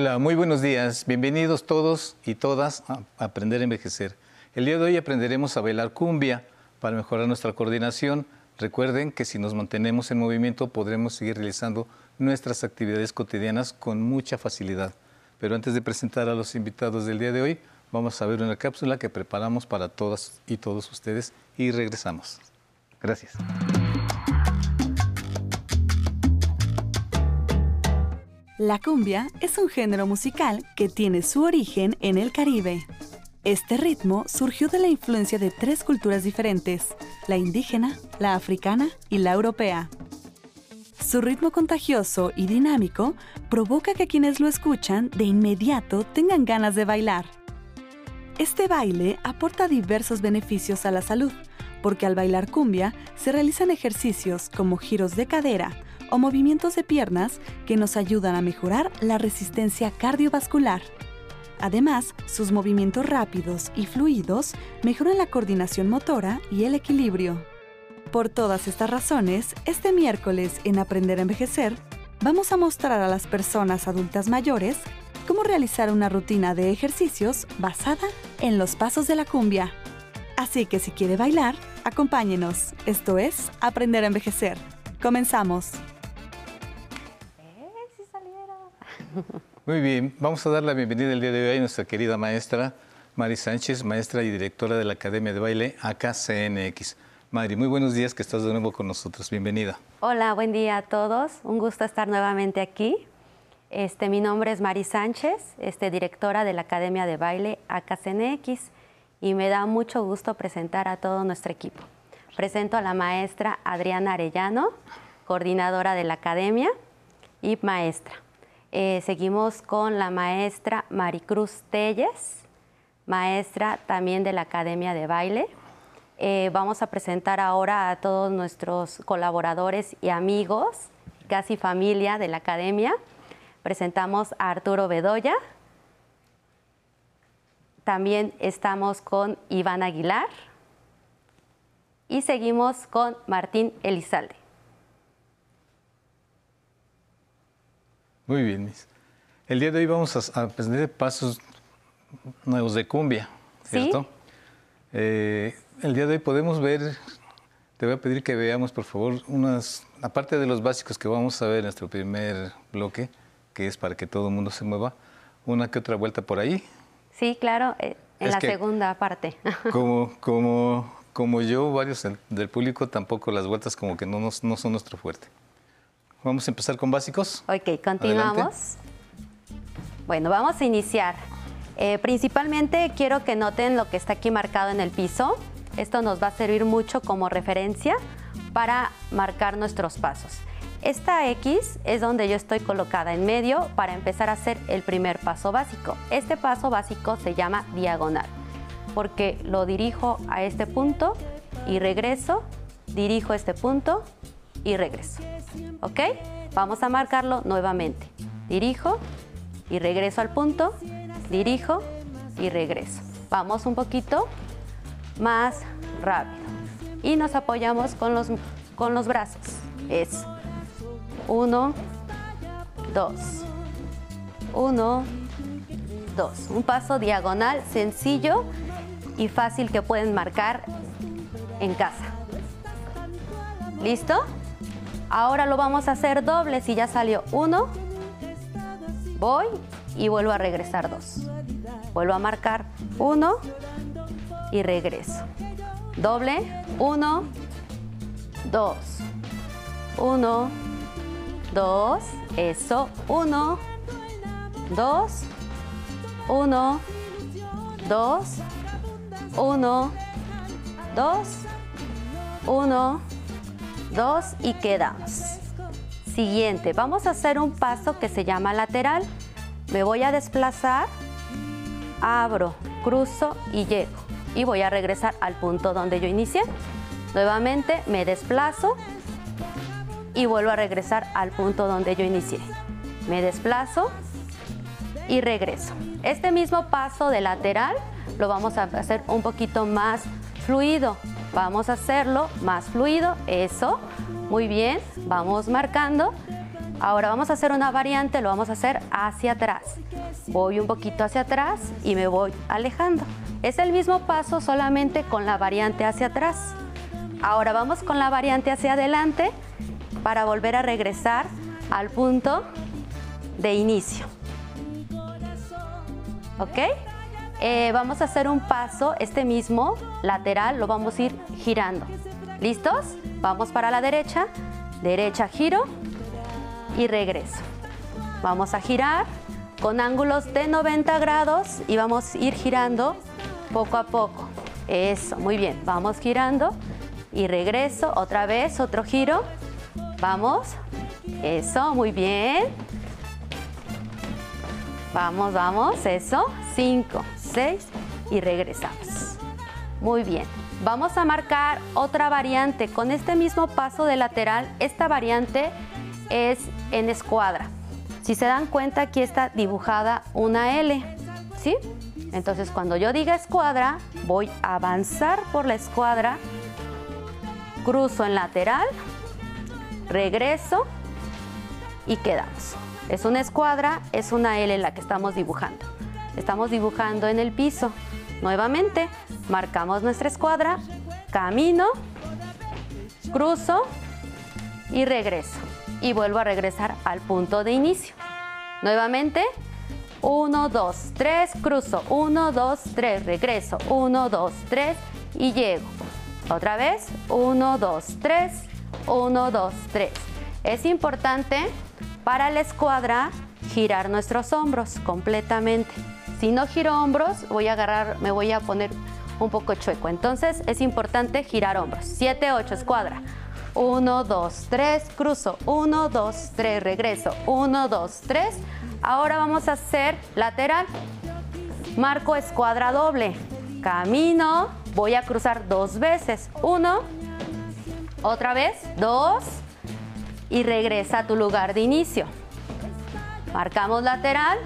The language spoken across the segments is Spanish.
Hola, muy buenos días. Bienvenidos todos y todas a Aprender a Envejecer. El día de hoy aprenderemos a bailar cumbia para mejorar nuestra coordinación. Recuerden que si nos mantenemos en movimiento podremos seguir realizando nuestras actividades cotidianas con mucha facilidad. Pero antes de presentar a los invitados del día de hoy, vamos a ver una cápsula que preparamos para todas y todos ustedes y regresamos. Gracias. La cumbia es un género musical que tiene su origen en el Caribe. Este ritmo surgió de la influencia de tres culturas diferentes, la indígena, la africana y la europea. Su ritmo contagioso y dinámico provoca que quienes lo escuchan de inmediato tengan ganas de bailar. Este baile aporta diversos beneficios a la salud, porque al bailar cumbia se realizan ejercicios como giros de cadera, o movimientos de piernas que nos ayudan a mejorar la resistencia cardiovascular. Además, sus movimientos rápidos y fluidos mejoran la coordinación motora y el equilibrio. Por todas estas razones, este miércoles en Aprender a Envejecer, vamos a mostrar a las personas adultas mayores cómo realizar una rutina de ejercicios basada en los pasos de la cumbia. Así que si quiere bailar, acompáñenos. Esto es Aprender a Envejecer. Comenzamos. Muy bien, vamos a dar la bienvenida el día de hoy a nuestra querida maestra Mari Sánchez, maestra y directora de la Academia de Baile AKCNX. Mari, muy buenos días que estás de nuevo con nosotros. Bienvenida. Hola, buen día a todos. Un gusto estar nuevamente aquí. Este, mi nombre es Mari Sánchez, este, directora de la Academia de Baile AKCNX y me da mucho gusto presentar a todo nuestro equipo. Presento a la maestra Adriana Arellano, coordinadora de la Academia y maestra. Eh, seguimos con la maestra Maricruz Telles, maestra también de la Academia de Baile. Eh, vamos a presentar ahora a todos nuestros colaboradores y amigos, casi familia de la Academia. Presentamos a Arturo Bedoya. También estamos con Iván Aguilar. Y seguimos con Martín Elizalde. Muy bien, El día de hoy vamos a, aprender pasos nuevos de cumbia, ¿cierto? Eh, el día de hoy podemos ver, te voy a pedir que veamos, por favor, unas, aparte de los básicos que vamos a ver en nuestro primer bloque, que es para que todo el mundo se mueva, una que otra vuelta por ahí. Sí, claro, eh, en la segunda parte. Como, como, como yo, varios del público, tampoco las vueltas como que no, no son nuestro fuerte. Vamos a empezar con básicos. Ok, continuamos. Bueno, vamos a iniciar. Eh, principalmente quiero que noten lo que está aquí marcado en el piso. Esto nos va a servir mucho como referencia para marcar nuestros pasos. Esta X es donde yo estoy colocada en medio para empezar a hacer el primer paso básico. Este paso básico se llama diagonal porque lo dirijo a este punto y regreso, dirijo este punto y regreso. ¿Ok? Vamos a marcarlo nuevamente. Dirijo y regreso al punto, dirijo y regreso. Vamos un poquito más rápido. Y nos apoyamos con los, con los brazos. Es uno, dos. Uno, dos. Un paso diagonal sencillo y fácil que pueden marcar en casa. ¿Listo? Ahora lo vamos a hacer doble. Si ya salió uno, voy y vuelvo a regresar dos. Vuelvo a marcar uno y regreso. Doble, uno, dos. Uno, dos. Eso, uno, dos, uno, dos, uno, dos, uno, dos y quedamos. Siguiente, vamos a hacer un paso que se llama lateral. Me voy a desplazar, abro, cruzo y llego. Y voy a regresar al punto donde yo inicié. Nuevamente me desplazo y vuelvo a regresar al punto donde yo inicié. Me desplazo y regreso. Este mismo paso de lateral lo vamos a hacer un poquito más fluido. Vamos a hacerlo más fluido, eso, muy bien, vamos marcando Ahora vamos a hacer una variante, lo vamos a hacer hacia atrás. Voy un poquito hacia atrás y me voy alejando. Es el mismo paso solamente con la variante hacia atrás. Ahora vamos con la variante hacia adelante para volver a regresar al punto de inicio. ¿Ok? Eh, vamos a hacer un paso, este mismo lateral, lo vamos a ir girando. ¿Listos? Vamos para la derecha, derecha giro y regreso. Vamos a girar con ángulos de 90 grados y vamos a ir girando poco a poco. Eso, muy bien. Vamos girando y regreso. Otra vez, otro giro. Vamos. Eso, muy bien. Vamos, vamos, eso. 5, 6 y regresamos. Muy bien. Vamos a marcar otra variante. Con este mismo paso de lateral, esta variante es en escuadra. Si se dan cuenta, aquí está dibujada una L, ¿sí? Entonces, cuando yo diga escuadra, voy a avanzar por la escuadra, cruzo en lateral, regreso y quedamos. Es una escuadra, es una L la que estamos dibujando. Estamos dibujando en el piso. Nuevamente, marcamos nuestra escuadra, camino, cruzo y regreso. Y vuelvo a regresar al punto de inicio. Nuevamente, 1, 2, 3, cruzo, 1, 2, 3, regreso, 1, 2, 3 y llego. Otra vez, 1, 2, 3, 1, 2, 3. Es importante para la escuadra girar nuestros hombros completamente. Si no giro hombros, voy a agarrar, me voy a poner un poco chueco. Entonces es importante girar hombros. 7, 8, escuadra. 1, 2, 3, cruzo. 1, 2, 3, regreso. 1, 2, 3. Ahora vamos a hacer lateral. Marco escuadra doble. Camino. Voy a cruzar dos veces. 1, otra vez, 2 y regresa a tu lugar de inicio. Marcamos lateral,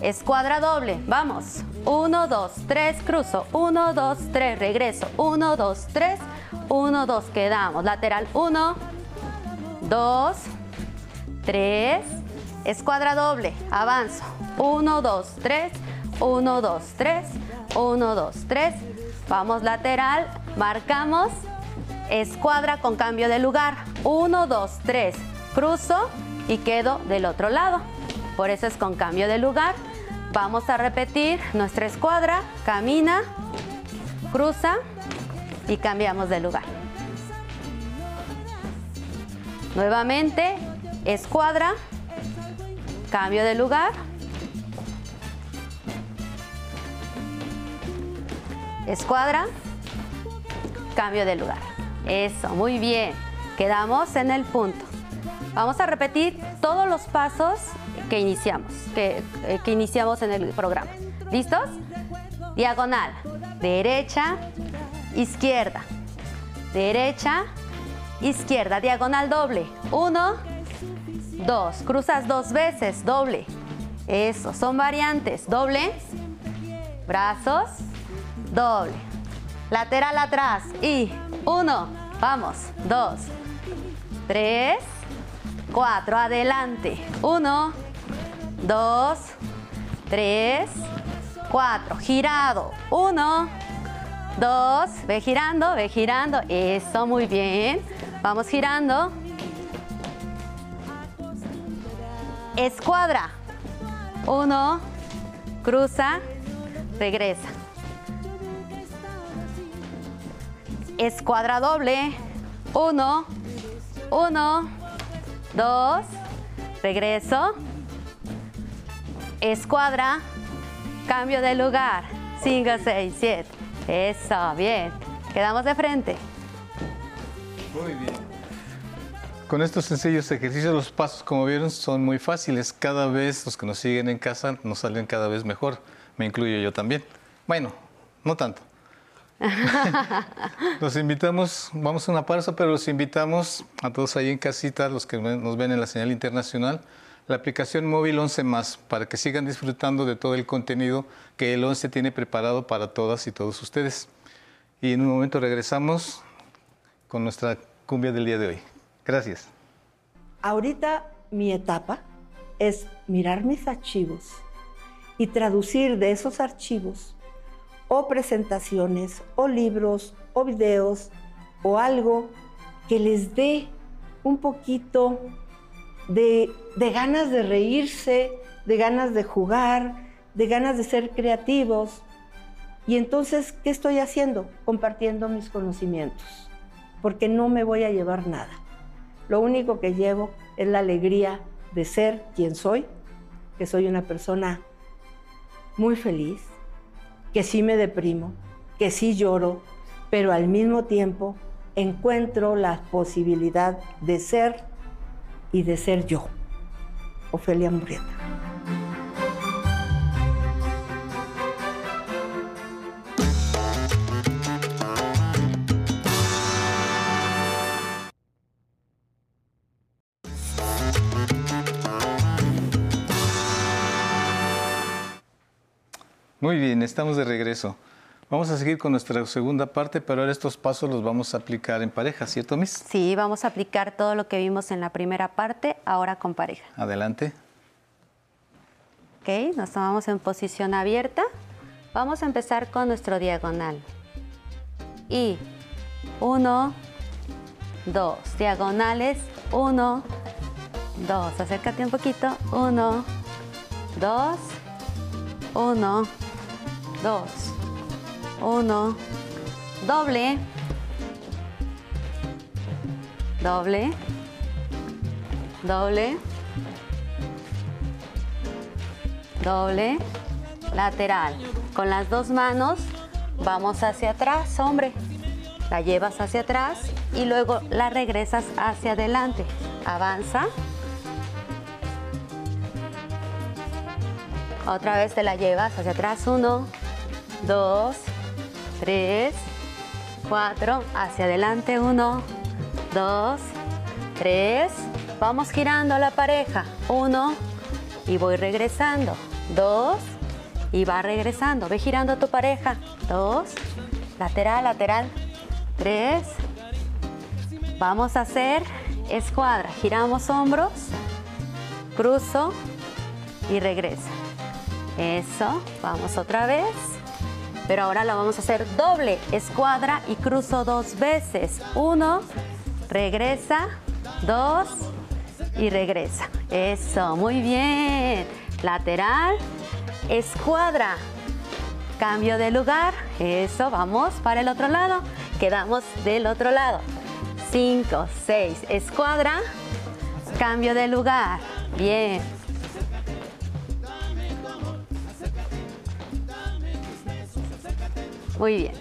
Escuadra doble, vamos. 1, 2, 3, cruzo. 1, 2, 3, regreso. 1, 2, 3, 1, 2, quedamos. Lateral 1, 2, 3. Escuadra doble, avanzo. 1, 2, 3, 1, 2, 3, 1, 2, 3. Vamos lateral, marcamos. Escuadra con cambio de lugar. 1, 2, 3. Cruzo y quedo del otro lado. Por eso es con cambio de lugar. Vamos a repetir nuestra escuadra, camina, cruza y cambiamos de lugar. Nuevamente, escuadra, cambio de lugar. Escuadra, cambio de lugar. Eso, muy bien. Quedamos en el punto. Vamos a repetir todos los pasos que iniciamos, que, eh, que iniciamos en el programa. ¿Listos? Diagonal, derecha, izquierda, derecha, izquierda, diagonal doble. Uno, dos, cruzas dos veces, doble. Eso, son variantes. Doble, brazos, doble. Lateral atrás y uno, vamos, dos, tres, cuatro, adelante. Uno, dos, tres, cuatro. Girado. Uno, dos. Ve girando, ve girando. Eso, muy bien. Vamos girando. Escuadra. Uno, cruza, regresa. Escuadra doble. Uno, uno, dos, regreso. Escuadra, cambio de lugar. 5, 6, 7. Eso, bien. Quedamos de frente. Muy bien. Con estos sencillos ejercicios, los pasos, como vieron, son muy fáciles. Cada vez los que nos siguen en casa nos salen cada vez mejor. Me incluyo yo también. Bueno, no tanto. los invitamos, vamos a una pausa, pero los invitamos a todos ahí en casita, los que nos ven en la señal internacional, la aplicación móvil 11 más para que sigan disfrutando de todo el contenido que el 11 tiene preparado para todas y todos ustedes. Y en un momento regresamos con nuestra cumbia del día de hoy. Gracias. Ahorita mi etapa es mirar mis archivos y traducir de esos archivos o presentaciones o libros o videos o algo que les dé un poquito de, ganas de reírse, de ganas de jugar, de ganas de ser creativos. Y entonces, ¿qué estoy haciendo? Compartiendo mis conocimientos, porque no me voy a llevar nada. Lo único que llevo es la alegría de ser quien soy, que soy una persona muy feliz, que sí me deprimo, que sí lloro, pero al mismo tiempo encuentro la posibilidad de ser y de ser yo. Ofelia Murrieta. Muy bien, estamos de regreso. Vamos a seguir con nuestra segunda parte, pero ahora estos pasos los vamos a aplicar en pareja, ¿cierto, Miss? Sí, vamos a aplicar todo lo que vimos en la primera parte, ahora con pareja. Adelante. Ok, nos tomamos en posición abierta. Vamos a empezar con nuestro diagonal. Y uno, dos, diagonales, uno, dos, acércate un poquito, uno, dos, uno, dos, uno, doble, doble, doble, doble, lateral. Con las dos manos vamos hacia atrás, hombre. La llevas hacia atrás y luego la regresas hacia adelante. Avanza. Otra vez te la llevas hacia atrás. Uno, dos, tres, cuatro. Hacia adelante. Uno, dos, tres. Vamos girando la pareja. Uno y voy regresando. Dos y va regresando. Ve girando a tu pareja. Dos, lateral, lateral. Tres. Vamos a hacer escuadra. Giramos hombros, cruzo y regreso. Eso, vamos otra vez. Pero ahora la vamos a hacer doble, escuadra y cruzo dos veces. Uno, regresa, dos y regresa. Eso, muy bien. Lateral, escuadra, cambio de lugar. Eso, vamos para el otro lado. Quedamos del otro lado. Cinco, seis, escuadra, cambio de lugar. Bien. Muy bien.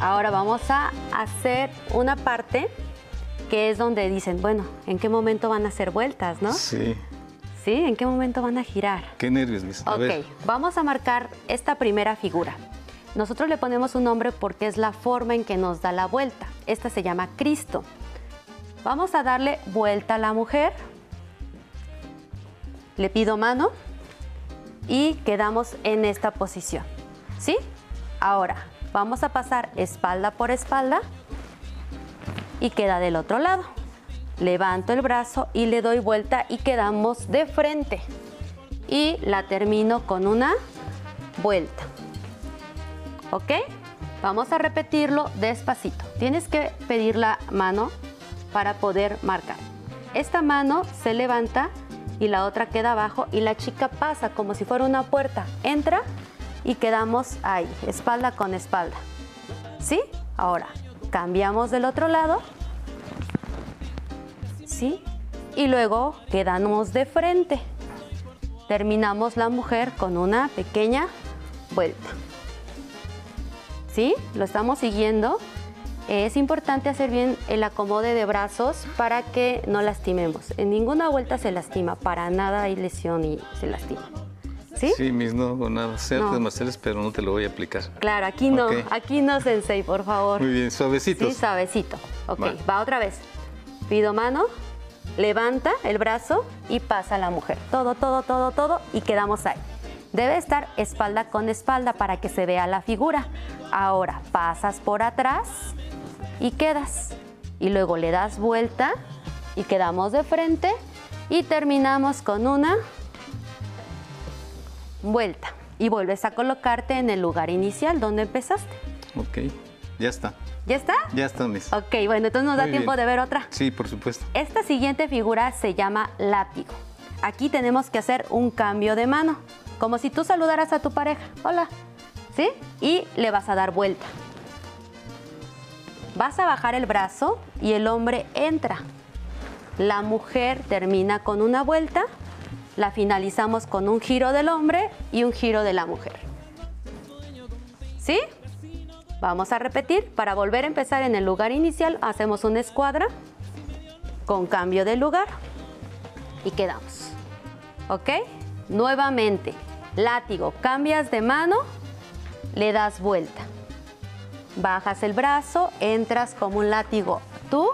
Ahora vamos a hacer una parte que es donde dicen, bueno, ¿en qué momento van a hacer vueltas, no? Sí. ¿Sí? ¿En qué momento van a girar? Qué nervios, Miss. A Ok, ver. vamos a marcar esta primera figura. Nosotros le ponemos un nombre porque es la forma en que nos da la vuelta. Esta se llama Cristo. Vamos a darle vuelta a la mujer. Le pido mano y quedamos en esta posición. ¿Sí? Ahora, vamos a pasar espalda por espalda y queda del otro lado. Levanto el brazo y le doy vuelta y quedamos de frente. Y la termino con una vuelta. ¿Ok? Vamos a repetirlo despacito. Tienes que pedir la mano para poder marcar. Esta mano se levanta y la otra queda abajo y la chica pasa como si fuera una puerta. Entra y quedamos ahí, espalda con espalda. ¿Sí? Ahora, cambiamos del otro lado. ¿Sí? Y luego quedamos de frente. Terminamos la mujer con una pequeña vuelta. ¿Sí? Lo estamos siguiendo. Es importante hacer bien el acomode de brazos para que no lastimemos. En ninguna vuelta se lastima, para nada hay lesión y se lastima. ¿Sí? Sí, Miss, no nada. Sé artes No. marciales, pero no te lo voy a aplicar. Claro, aquí no, aquí no, Sensei, por favor. Muy bien, suavecitos. Sí, suavecito. Ok, Vale. va otra vez. Pido mano, levanta el brazo y pasa a la mujer. Todo, todo, todo, todo y quedamos ahí. Debe estar espalda con espalda para que se vea la figura. Ahora pasas por atrás y quedas. Y luego le das vuelta y quedamos de frente Y terminamos con una vuelta. Y vuelves a colocarte en el lugar inicial donde empezaste. Ok, ya está. ¿Ya está? Ya está, Miss. Ok, bueno, entonces nos da tiempo bien. de ver otra. Sí, por supuesto. Esta siguiente figura se llama látigo. Aquí tenemos que hacer un cambio de mano, como si tú saludaras a tu pareja. Hola. ¿Sí? Y le vas a dar vuelta. Vas a bajar el brazo y el hombre entra. La mujer termina con una vuelta, la finalizamos con un giro del hombre y un giro de la mujer. ¿Sí? Vamos a repetir. Para volver a empezar en el lugar inicial, hacemos una escuadra con cambio de lugar y quedamos. ¿Ok? Nuevamente, látigo, cambias de mano, le das vuelta. Bajas el brazo, entras como un látigo tú,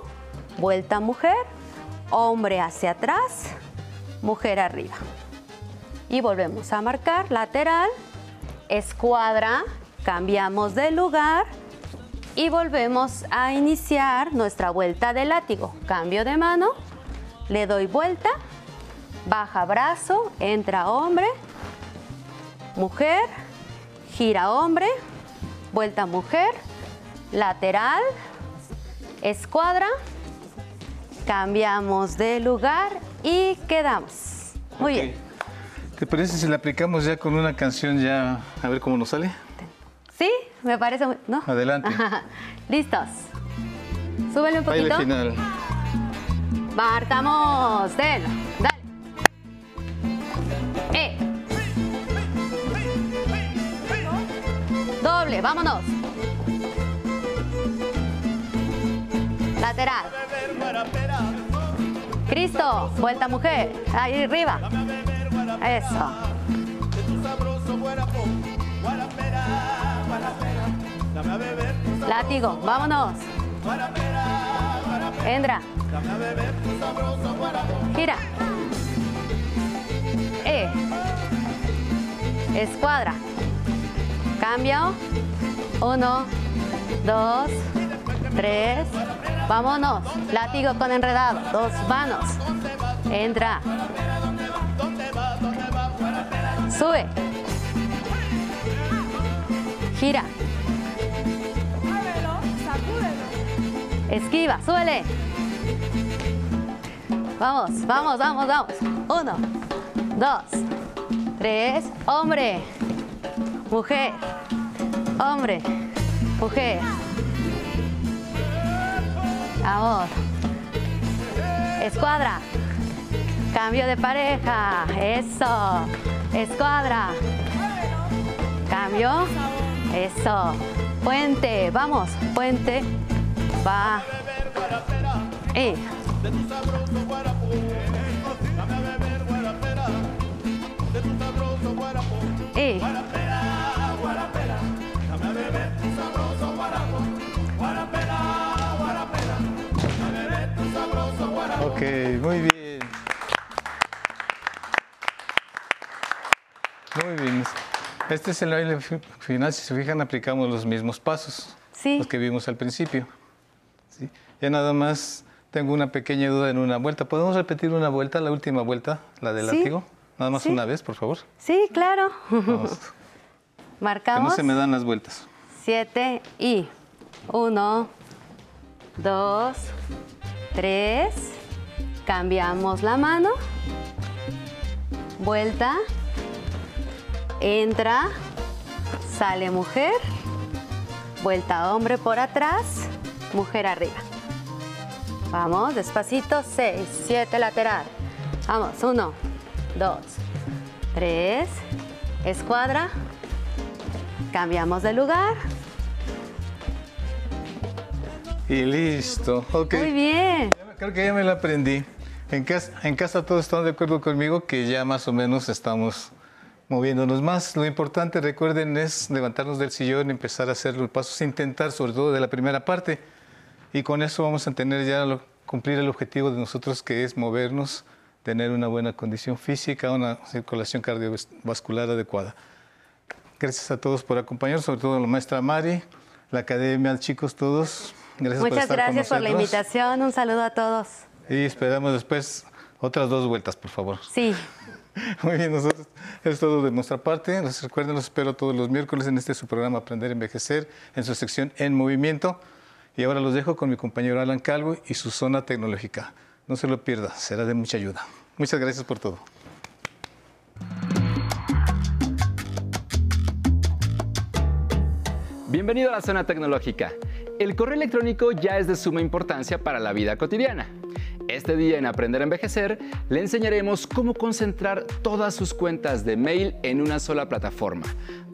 vuelta mujer, hombre hacia atrás, mujer arriba. Y volvemos a marcar lateral, escuadra, cambiamos de lugar y volvemos a iniciar nuestra vuelta de látigo. Cambio de mano, le doy vuelta, baja brazo, entra hombre, mujer, gira hombre, vuelta mujer, lateral, escuadra, cambiamos de lugar y quedamos. Muy bien. ¿Te parece si la aplicamos ya con una canción ya a ver cómo nos sale? ¿Sí? Me parece muy... ¿No? Adelante. Listos. Súbele un Baile poquito. final. Marcamos. Del. Dale. Eh. Doble, vámonos. Lateral. Cristo, vuelta mujer. Ahí arriba. Eso. Látigo, vámonos. Entra. Gira. E. Escuadra. Cambio. Uno, dos, tres. Vámonos. Látigo con enredado. Dos manos. Entra. Sube. Gira. Esquiva, súbele. Vamos, vamos, vamos, vamos. Uno, dos, tres. Hombre, mujer, hombre, mujer. Escuadra. Cambio de pareja. Eso. Escuadra. Cambio. Eso. Puente. Vamos. Puente. Va. Y. Y. Este es el baile fi- final. Si se fijan, aplicamos los mismos pasos. Sí. Los que vimos al principio. ¿sí? Ya nada más tengo una pequeña duda en una vuelta. ¿Podemos repetir una vuelta, la última vuelta, la del Sí. látigo? Nada más Sí. una vez, por favor. Sí, claro. Vamos. Que no Marcamos. se me dan las vueltas. Siete y uno, dos, tres. Cambiamos la mano. Vuelta. Entra. Sale mujer. Vuelta hombre por atrás. Mujer arriba. Vamos, despacito. Seis, siete lateral. Vamos, uno, dos, tres. Escuadra. Cambiamos de lugar. Y listo. Ok. Muy bien. Creo que ya me la aprendí. En casa, en casa todos están de acuerdo conmigo que ya más o menos estamos moviéndonos más. Lo importante, recuerden, es levantarnos del sillón, empezar a hacer los pasos, intentar sobre todo de la primera parte. Y con eso vamos a tener ya lo- cumplir el objetivo de nosotros que es movernos, tener una buena condición física, una circulación cardiovascular adecuada. Gracias a todos por acompañarnos, sobre todo a la maestra Mari, la academia, chicos, todos. Gracias por Muchas estar con gracias por la invitación. Un saludo a todos. Y esperamos después Otras dos vueltas, por favor. Sí. Muy bien, nosotros es todo de nuestra parte. Les recuerden, los espero todos los miércoles en este su programa Aprender a Envejecer, en su sección En Movimiento. Y ahora los dejo con mi compañero Alan Calvo y su zona tecnológica. No se lo pierda, será de mucha ayuda. Muchas gracias por todo. Bienvenido a la zona tecnológica. El correo electrónico ya es de suma importancia para la vida cotidiana. Este día en Aprender a Envejecer le enseñaremos cómo concentrar todas sus cuentas de mail en una sola plataforma,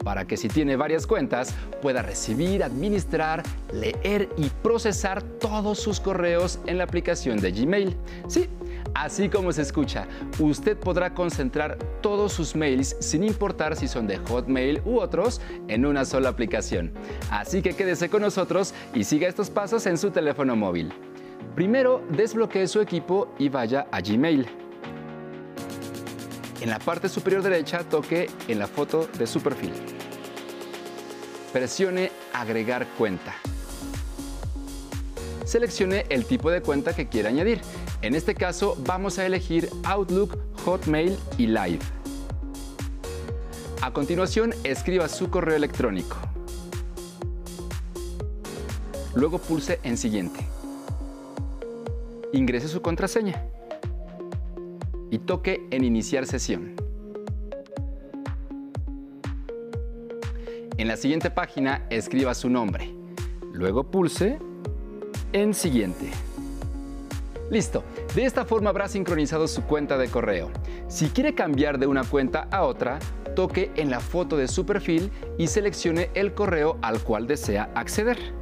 para que si tiene varias cuentas pueda recibir, administrar, leer y procesar todos sus correos en la aplicación de Gmail. Sí, Así como se escucha, usted podrá concentrar todos sus mails sin importar si son de Hotmail u otros en una sola aplicación. Así que quédese con nosotros y siga estos pasos en su teléfono móvil. Primero, desbloquee su equipo y vaya a Gmail. En la parte superior derecha toque en la foto de su perfil. Presione Agregar cuenta. Seleccione el tipo de cuenta que quiera añadir. En este caso vamos a elegir Outlook, Hotmail y Live. A continuación escriba su correo electrónico. Luego pulse en Siguiente ingrese su contraseña y toque en Iniciar sesión. En la siguiente página escriba su nombre. Luego pulse en Siguiente. Listo. De esta forma habrá sincronizado su cuenta de correo. Si quiere cambiar de una cuenta a otra, toque en la foto de su perfil y seleccione el correo al cual desea acceder.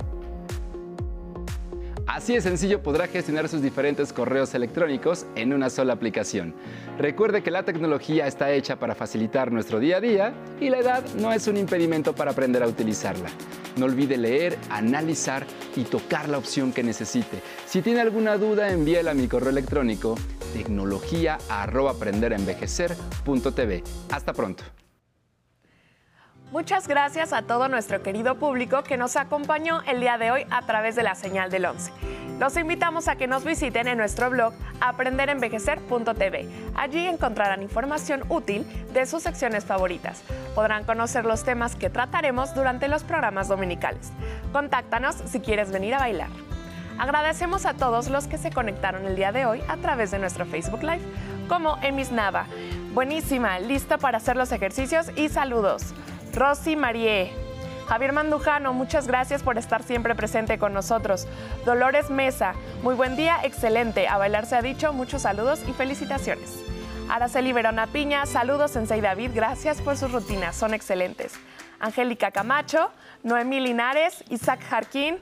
Así de sencillo podrá gestionar sus diferentes correos electrónicos en una sola aplicación. Recuerde que la tecnología está hecha para facilitar nuestro día a día y la edad no es un impedimento para aprender a utilizarla. No olvide leer, analizar y tocar la opción que necesite. Si tiene alguna duda, envíela a mi correo electrónico tecnología@aprenderenvejecer.tv. Hasta pronto. Muchas gracias a todo nuestro querido público que nos acompañó el día de hoy a través de la señal del 11. Los invitamos a que nos visiten en nuestro blog aprenderenvejecer.tv. Allí encontrarán información útil de sus secciones favoritas. Podrán conocer los temas que trataremos durante los programas dominicales. Contáctanos si quieres venir a bailar. Agradecemos a todos los que se conectaron el día de hoy a través de nuestro Facebook Live, como Emis Nava. Buenísima, lista para hacer los ejercicios y saludos. Rosy Marie. Javier Mandujano, muchas gracias por estar siempre presente con nosotros. Dolores Mesa, muy buen día, excelente. A bailar se ha dicho, muchos saludos y felicitaciones. Araceli Verona Piña, saludos Sensei David, gracias por sus rutinas, son excelentes. Angélica Camacho, Noemí Linares, Isaac Jarquín,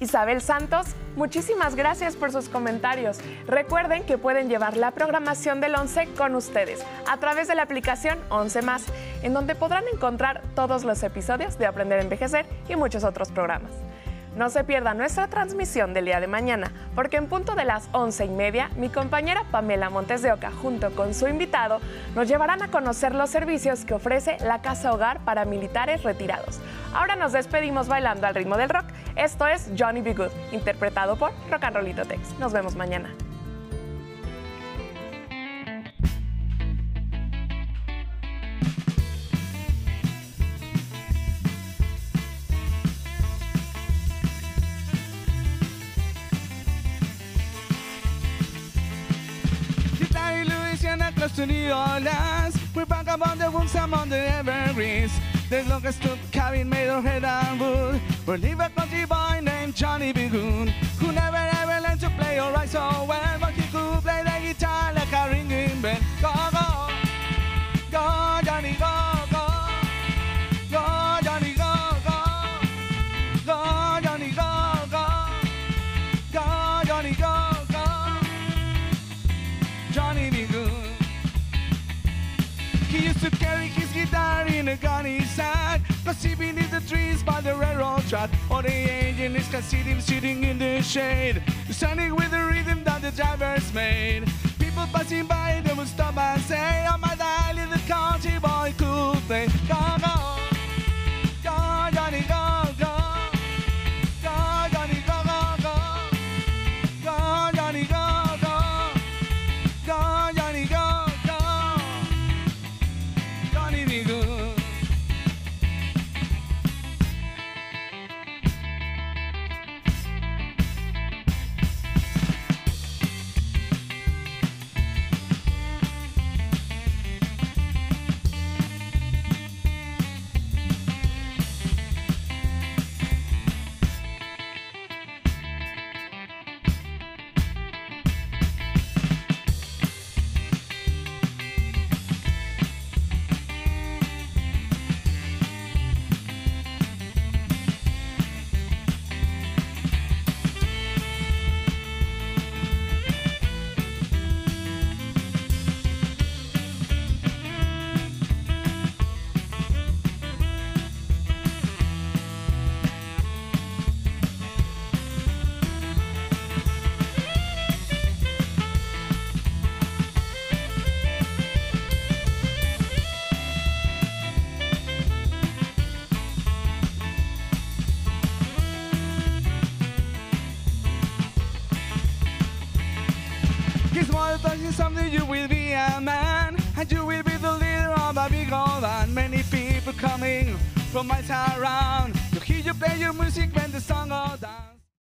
Isabel Santos, muchísimas gracias por sus comentarios. Recuerden que pueden llevar la programación del 11 con ustedes a través de la aplicación 11 más, en donde podrán encontrar todos los episodios de Aprender a Envejecer y muchos otros programas. No se pierda nuestra transmisión del día de mañana, porque en punto de las once y media, mi compañera Pamela Montes de Oca, junto con su invitado, nos llevarán a conocer los servicios que ofrece la Casa Hogar para militares retirados. Ahora nos despedimos bailando al ritmo del rock. Esto es Johnny B. Good, interpretado por Rock and Rollito Tex. Nos vemos mañana. To New Orleans. We back up on the woods among the evergreens. The longest stood cabin made of head and wood. We live a country boy named Johnny Bigoon, who never ever learned to play or write so well, but he could play the guitar like a ringing bell. Go, go, in a gunny sack. Cause he beneath the trees by the railroad track. Or the engineers can see him sitting in the shade. Standing with the rhythm that the drivers made. People passing by, they would stop and say, you will be the leader of a big. Many people coming from miles around to hear you play your music when the sun.